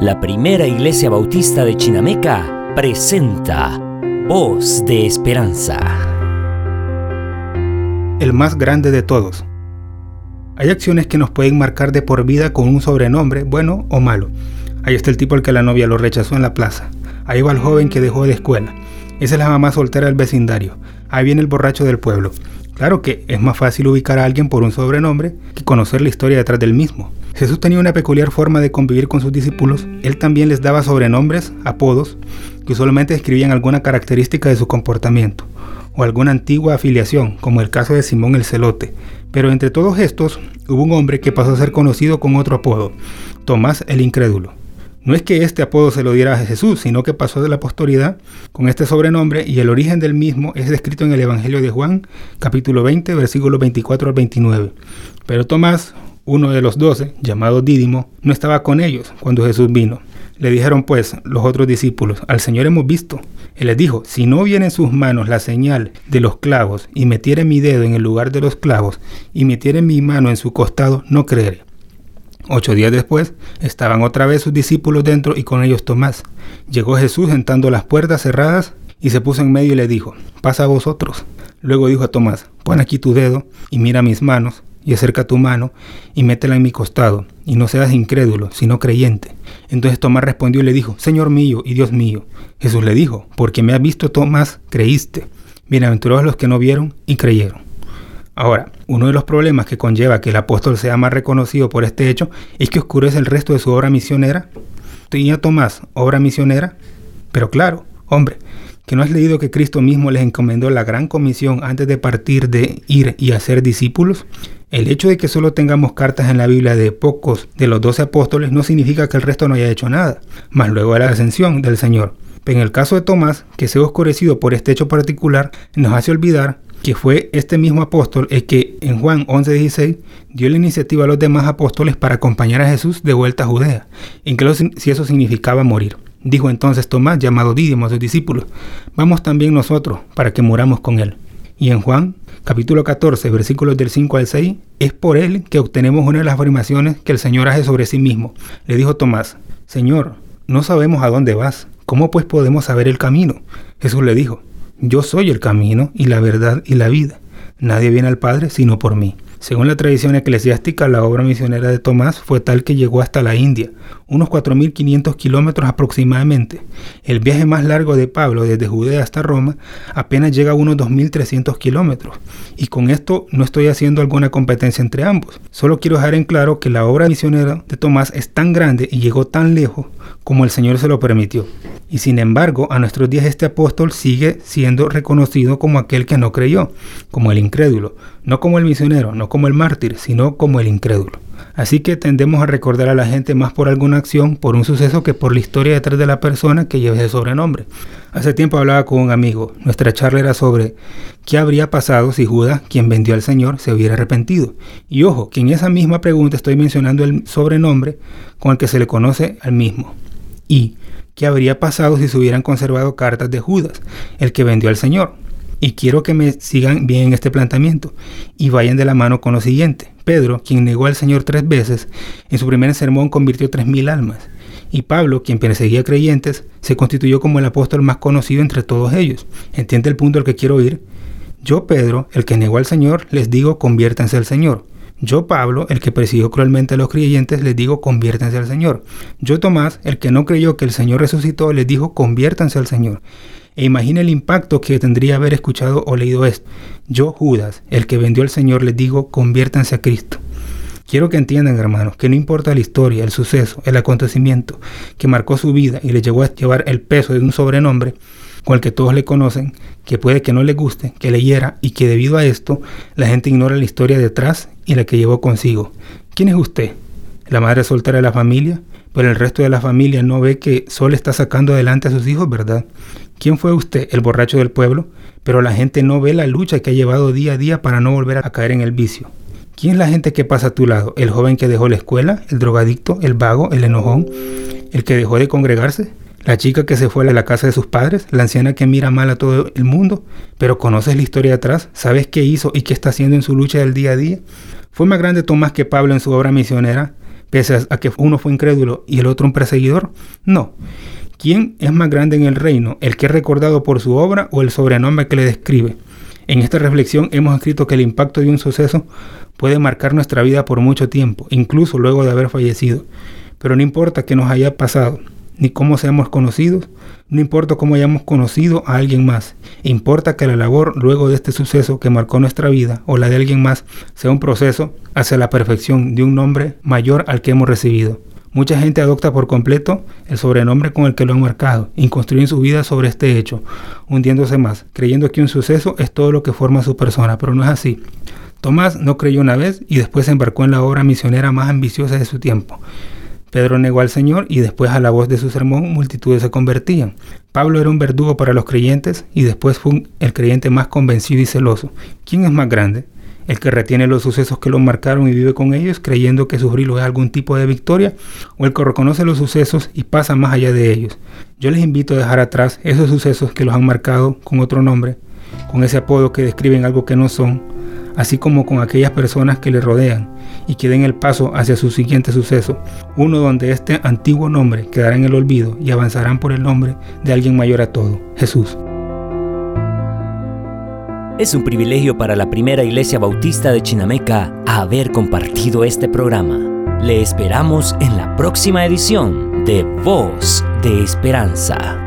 La primera iglesia bautista de Chinameca presenta Voz de Esperanza. El más grande de todos. Hay acciones que nos pueden marcar de por vida con un sobrenombre, bueno o malo. Ahí está el tipo al que la novia lo rechazó en la plaza. Ahí va el joven que dejó de escuela. Esa es la mamá soltera del vecindario. Ahí viene el borracho del pueblo. Claro que es más fácil ubicar a alguien por un sobrenombre que conocer la historia detrás del mismo. Jesús tenía una peculiar forma de convivir con sus discípulos. Él también les daba sobrenombres, apodos, que usualmente describían alguna característica de su comportamiento o alguna antigua afiliación, como el caso de Simón el Celote. Pero entre todos estos hubo un hombre que pasó a ser conocido con otro apodo, Tomás el Incrédulo. No es que este apodo se lo diera a Jesús, sino que pasó de la posteridad con este sobrenombre y el origen del mismo es descrito en el Evangelio de Juan, capítulo 20, versículos 24 al 29. Pero Tomás, uno de los doce, llamado Dídimo, no estaba con ellos cuando Jesús vino. Le dijeron pues los otros discípulos, al Señor hemos visto. Él les dijo, si no viene en sus manos la señal de los clavos y metiere mi dedo en el lugar de los clavos y metiere mi mano en su costado, no creeré. Ocho días después, estaban otra vez sus discípulos dentro y con ellos Tomás. Llegó Jesús sentando las puertas cerradas y se puso en medio y le dijo, pasa a vosotros. Luego dijo a Tomás, pon aquí tu dedo y mira mis manos y acerca tu mano y métela en mi costado y no seas incrédulo, sino creyente. Entonces Tomás respondió y le dijo, Señor mío y Dios mío. Jesús le dijo, porque me has visto Tomás, creíste. Bienaventurados los que no vieron y creyeron. Ahora, uno de los problemas que conlleva que el apóstol sea más reconocido por este hecho es que oscurece el resto de su obra misionera. ¿Tenía Tomás obra misionera? Pero claro, hombre, que no has leído que Cristo mismo les encomendó la gran comisión antes de partir de ir y hacer discípulos. El hecho de que solo tengamos cartas en la Biblia de pocos de los doce apóstoles no significa que el resto no haya hecho nada, más luego de la ascensión del Señor. En el caso de Tomás, que se ha oscurecido por este hecho particular, nos hace olvidar que fue este mismo apóstol el que en Juan 11:16 dio la iniciativa a los demás apóstoles para acompañar a Jesús de vuelta a Judea, incluso si eso significaba morir. Dijo entonces Tomás, llamado Dídimo a sus discípulos, vamos también nosotros para que muramos con él. Y en Juan capítulo 14, versículos del 5 al 6, es por él que obtenemos una de las afirmaciones que el Señor hace sobre sí mismo. Le dijo Tomás, Señor, no sabemos a dónde vas, ¿cómo pues podemos saber el camino? Jesús le dijo, yo soy el camino y la verdad y la vida. Nadie viene al Padre sino por mí. Según la tradición eclesiástica, la obra misionera de Tomás fue tal que llegó hasta la India, unos 4.500 kilómetros aproximadamente. El viaje más largo de Pablo desde Judea hasta Roma apenas llega a unos 2.300 kilómetros. Y con esto no estoy haciendo alguna competencia entre ambos. Solo quiero dejar en claro que la obra misionera de Tomás es tan grande y llegó tan lejos como el Señor se lo permitió. Y sin embargo, a nuestros días este apóstol sigue siendo reconocido como aquel que no creyó, como el incrédulo, no como el misionero, no como el mártir, sino como el incrédulo. Así que tendemos a recordar a la gente más por alguna acción, por un suceso, que por la historia detrás de la persona que lleva ese sobrenombre. Hace tiempo hablaba con un amigo. Nuestra charla era sobre qué habría pasado si Judas, quien vendió al Señor, se hubiera arrepentido. Y ojo, que en esa misma pregunta estoy mencionando el sobrenombre con el que se le conoce al mismo. Y qué habría pasado si se hubieran conservado cartas de Judas, el que vendió al Señor. Y quiero que me sigan bien en este planteamiento y vayan de la mano con lo siguiente. Pedro, quien negó al Señor tres veces, en su primer sermón convirtió tres mil almas. Y Pablo, quien perseguía creyentes, se constituyó como el apóstol más conocido entre todos ellos. ¿Entiende el punto al que quiero ir? Yo, Pedro, el que negó al Señor, les digo, conviértanse al Señor. Yo, Pablo, el que persiguió cruelmente a los creyentes, les digo, conviértanse al Señor. Yo, Tomás, el que no creyó que el Señor resucitó, les dijo, conviértanse al Señor. E imagina el impacto que tendría haber escuchado o leído esto. Yo, Judas, el que vendió al Señor, les digo, conviértanse a Cristo. Quiero que entiendan, hermanos, que no importa la historia, el suceso, el acontecimiento que marcó su vida y le llevó a llevar el peso de un sobrenombre con el que todos le conocen, que puede que no le guste, que le hiera y que debido a esto la gente ignora la historia detrás y la que llevó consigo. ¿Quién es usted? ¿La madre soltera de la familia? Pero el resto de la familia no ve que solo está sacando adelante a sus hijos, ¿verdad? ¿Quién fue usted, el borracho del pueblo? Pero la gente no ve la lucha que ha llevado día a día para no volver a caer en el vicio. ¿Quién es la gente que pasa a tu lado? ¿El joven que dejó la escuela? ¿El drogadicto? ¿El vago? ¿El enojón? ¿El que dejó de congregarse? ¿La chica que se fue a la casa de sus padres? ¿La anciana que mira mal a todo el mundo? Pero conoces la historia atrás, sabes qué hizo y qué está haciendo en su lucha del día a día. Fue más grande Tomás que Pablo en su obra misionera, a que uno fue incrédulo y el otro un perseguidor? No. ¿Quién es más grande en el reino, el que es recordado por su obra o el sobrenombre que le describe? En esta reflexión hemos escrito que el impacto de un suceso puede marcar nuestra vida por mucho tiempo, incluso luego de haber fallecido. Pero no importa que nos haya pasado, ni cómo seamos conocidos, no importa cómo hayamos conocido a alguien más, importa que la labor luego de este suceso que marcó nuestra vida o la de alguien más sea un proceso hacia la perfección de un nombre mayor al que hemos recibido. Mucha gente adopta por completo el sobrenombre con el que lo han marcado y construyen su vida sobre este hecho, hundiéndose más, creyendo que un suceso es todo lo que forma su persona, pero no es así. Tomás no creyó una vez y después se embarcó en la obra misionera más ambiciosa de su tiempo. Pedro negó al Señor y después a la voz de su sermón multitudes se convertían. Pablo era un verdugo para los creyentes y después fue el creyente más convencido y celoso. ¿Quién es más grande? ¿El que retiene los sucesos que lo marcaron y vive con ellos creyendo que sufrirlo es algún tipo de victoria? ¿O el que reconoce los sucesos y pasa más allá de ellos? Yo les invito a dejar atrás esos sucesos que los han marcado con otro nombre, con ese apodo que describen algo que no son, así como con aquellas personas que le rodean y que den el paso hacia su siguiente suceso, uno donde este antiguo nombre quedará en el olvido y avanzarán por el nombre de alguien mayor a todo, Jesús. Es un privilegio para la primera iglesia bautista de Chinameca haber compartido este programa. Le esperamos en la próxima edición de Voz de Esperanza.